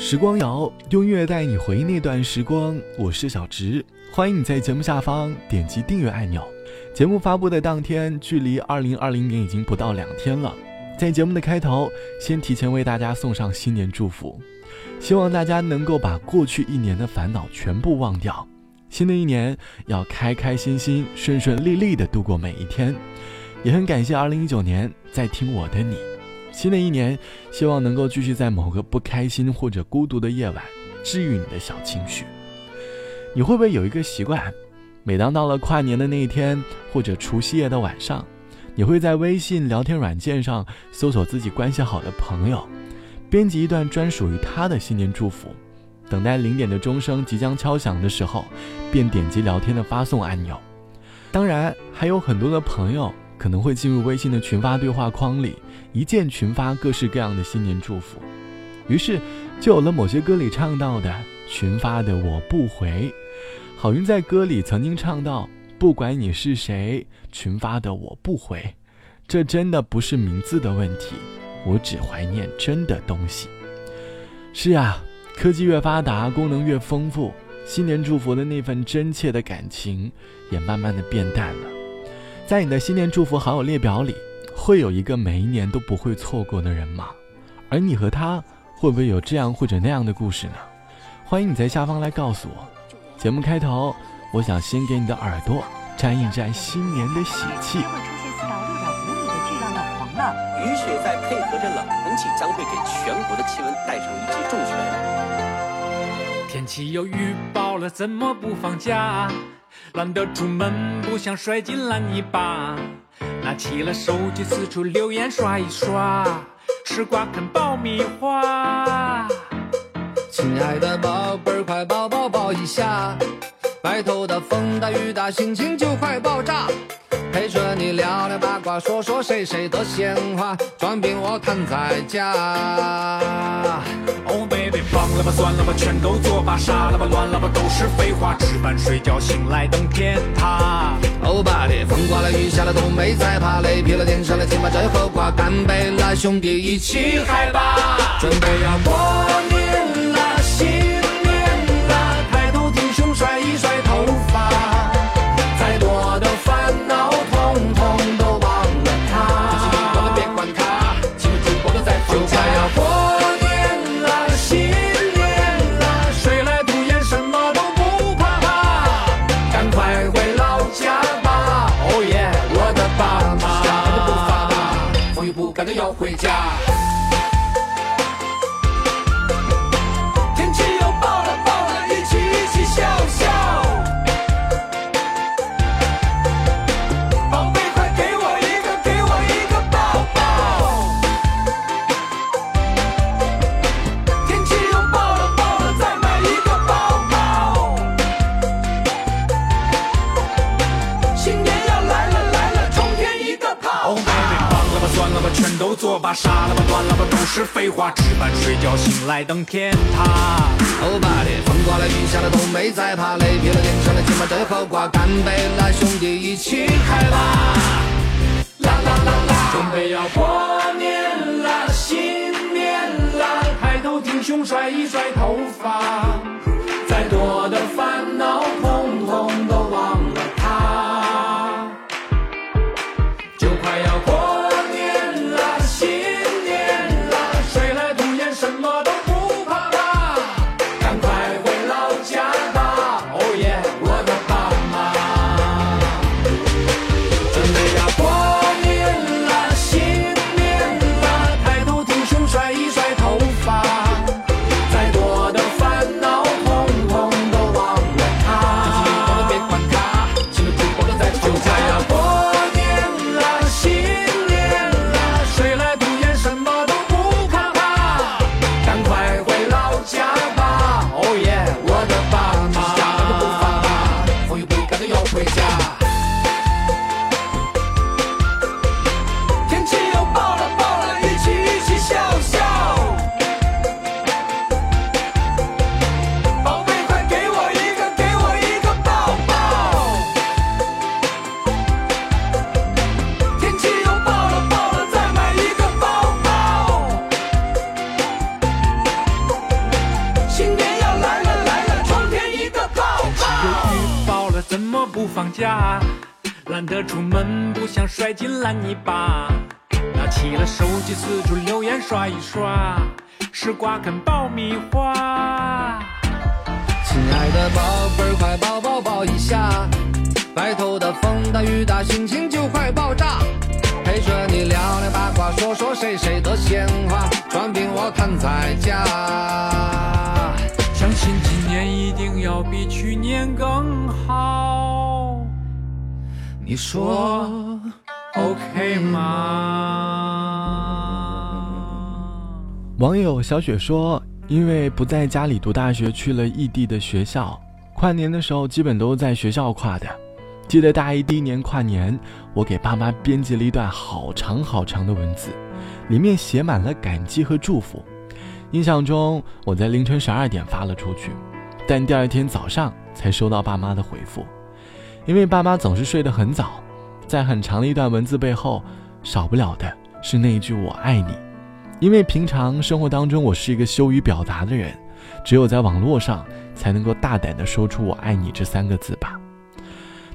时光谣用音乐带你回忆那段时光，我是小植，欢迎你在节目下方点击订阅按钮。节目发布的当天，距离二零二零年已经不到两天了。在节目的开头，先提前为大家送上新年祝福，希望大家能够把过去一年的烦恼全部忘掉，新的一年要开开心心、顺顺利利的度过每一天。也很感谢二零一九年在听我的你。新的一年，希望能够继续在某个不开心或者孤独的夜晚，治愈你的小情绪。你会不会有一个习惯，每当到了跨年的那一天或者除夕夜的晚上，你会在微信聊天软件上搜索自己关系好的朋友，编辑一段专属于他的新年祝福，等待零点的钟声即将敲响的时候，便点击聊天的发送按钮。当然，还有很多的朋友。可能会进入微信的群发对话框里，一键群发各式各样的新年祝福，于是就有了某些歌里唱到的群发的我不回。郝云在歌里曾经唱到：“不管你是谁，群发的我不回。”这真的不是名字的问题，我只怀念真的东西。是啊，科技越发达，功能越丰富，新年祝福的那份真切的感情也慢慢的变淡了。在你的新年祝福好友列表里，会有一个每一年都不会错过的人吗？而你和他会不会有这样或者那样的故事呢？欢迎你在下方来告诉我。节目开头，我想先给你的耳朵沾一沾新年的喜气。会出现四到六点五米的巨浪的黄浪，雨水在配合着冷空气，将会给全国的气温带上一记重拳。天气又预报了，怎么不放假？懒得出门，不想摔进烂泥巴。拿起了手机，四处留言刷一刷，吃瓜啃爆米花。亲爱的宝贝，快抱抱抱一下。白头的风大雨大，心情就快爆炸。陪着你聊聊八卦，说说谁谁的闲话，装病我躺在家。Oh baby，放了吧，算了吧，全都作罢，傻了吧，乱了吧，都是废话。吃饭睡觉，醒来等天塌。欧巴的，风刮了雨下了都没在怕，累劈了点上了请把这喝挂，干杯了，兄弟一起嗨吧，准备要过放了吧，算了吧，全都作罢，傻了吧，断了吧，都是废话。吃饭睡觉，醒来等天塌。欧巴的，风刮了雨下了都没在怕，累劈了脸上了今晚这喝挂，干杯啦，兄弟一起嗨吧！啦啦啦啦，准备要过年啦，新年啦，抬头挺胸甩一甩头发，放假，懒得出门，不想摔进烂泥巴。拿起了手机，四处留言刷一刷，吃瓜啃爆米花。亲爱的宝贝儿，快抱抱抱一下！外头的风大雨大，心情就快爆炸。陪着你聊聊八卦，说说谁谁的闲话，转病我躺在家。相信今年一定要比去年更好。你说 OK 吗？网友小雪说：“因为不在家里读大学，去了异地的学校，跨年的时候基本都在学校跨的。记得大一第一年跨年，我给爸妈编辑了一段好长好长的文字，里面写满了感激和祝福。印象中，我在凌晨十二点发了出去，但第二天早上才收到爸妈的回复。因为爸妈总是睡得很早，在很长的一段文字背后，少不了的是那一句‘我爱你’。因为平常生活当中，我是一个羞于表达的人，只有在网络上才能够大胆地说出‘我爱你’这三个字吧。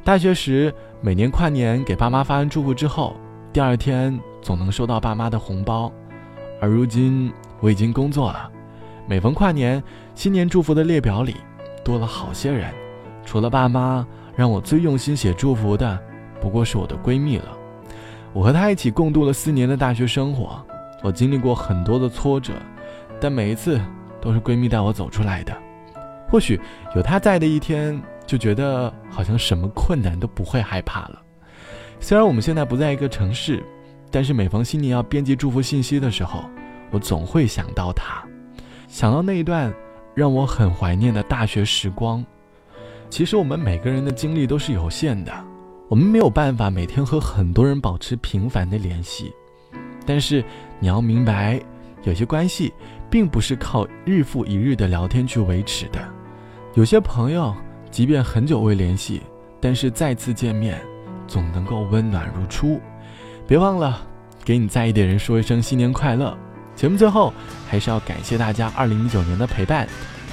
大学时，每年跨年给爸妈发完祝福之后，第二天总能收到爸妈的红包。而如今我已经工作了，每逢跨年，新年祝福的列表里多了好些人，除了爸妈，让我最用心写祝福的，不过是我的闺蜜了。我和她一起共度了四年的大学生活。我经历过很多的挫折，但每一次都是闺蜜带我走出来的。或许有她在的一天，就觉得好像什么困难都不会害怕了。虽然我们现在不在一个城市，但是每逢新年要编辑祝福信息的时候，我总会想到她，想到那一段让我很怀念的大学时光。其实我们每个人的精力都是有限的，我们没有办法每天和很多人保持频繁的联系。但是你要明白，有些关系并不是靠日复一日的聊天去维持的。有些朋友，即便很久未联系，但是再次见面，总能够温暖如初。别忘了给你在意的人说一声新年快乐。节目最后还是要感谢大家二零一九年的陪伴，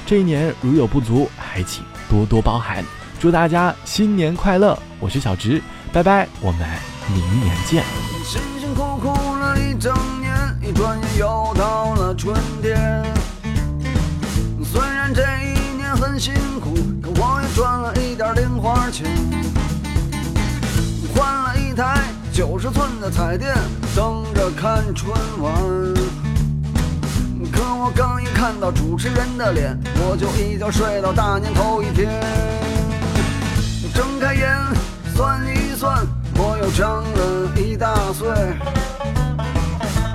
这一年如有不足，还请多多包涵。祝大家新年快乐！我是小直，拜拜，我们明年见。辛辛苦苦了一整年，一转眼又到了春天。虽然这一年很辛苦，可我也赚了一点零花钱。换了一台九十寸的彩电，等着看春晚。可我刚一看到主持人的脸，我就一觉睡到大年头一天。睁开眼算一算，我又长了一大岁。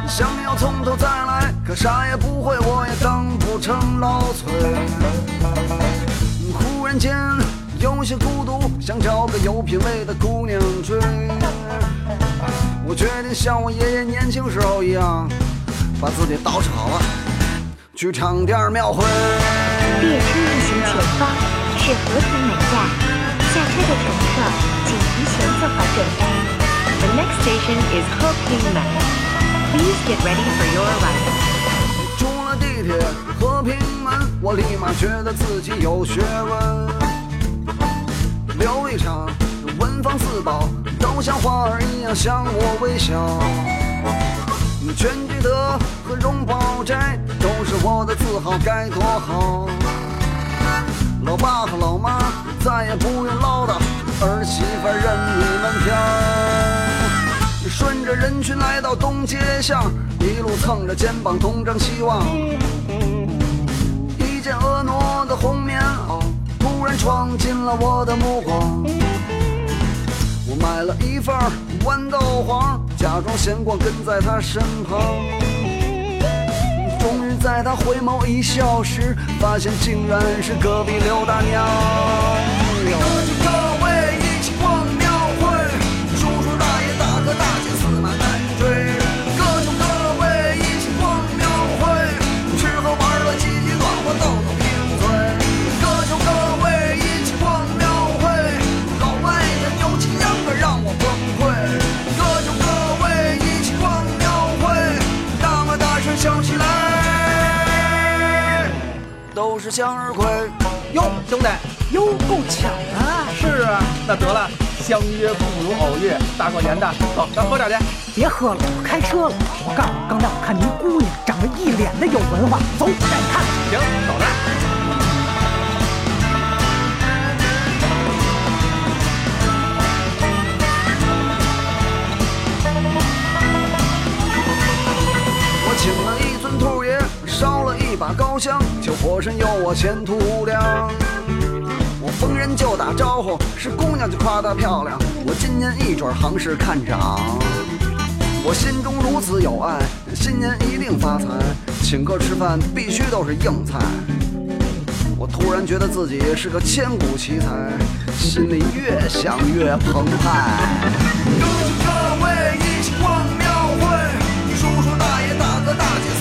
想要从头再来，可啥也不会，我也当不成老崔。忽然间有些孤独，想找个有品位的姑娘追。我决定像我爷爷年轻时候一样，把自己捯饬好了，去唱点庙会。列车运行前方是和平门站，下车的乘客请提前做好准备。The next station is Hoping Please get ready for your arrival. 出了地铁和平门，我立马觉得自己有学问。琉璃厂、文房四宝都像花儿一样向我微笑。全聚德和荣宝斋都是我的自豪，该多好！老爸和老妈再也不用唠叨，儿媳妇任你们挑。顺着人群来到东街巷，一路蹭着肩膀东张西望。一件婀娜的红棉袄突然闯进了我的目光。我买了一份豌豆黄，假装闲逛跟在他身旁。终于在他回眸一笑时，发现竟然是隔壁刘大娘。是向日葵。哟，兄弟，哟，够巧的。是啊，那得了，相约不如偶遇，大过年的，走，咱喝点去。别喝了，我开车了。我告诉你，刚才我看您姑娘长得一脸的有文化，走，带你看。行，走着。我身有我前途无量。我逢人就打招呼，是姑娘就夸她漂亮。我今年一准行市看涨，我心中如此有爱，新年一定发财。请客吃饭必须都是硬菜。我突然觉得自己是个千古奇才，心里越想越澎湃。有请各位一起逛庙会。叔叔大爷大哥大姐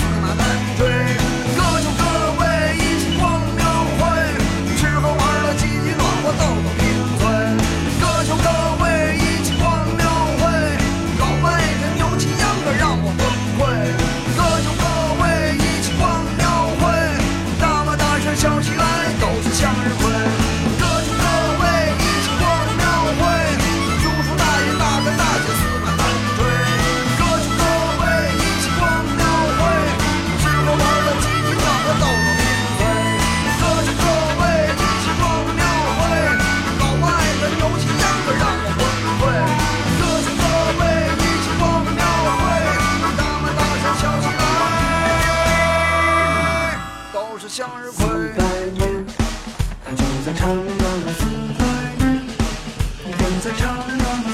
它就在长安四百年，人在长安四百年。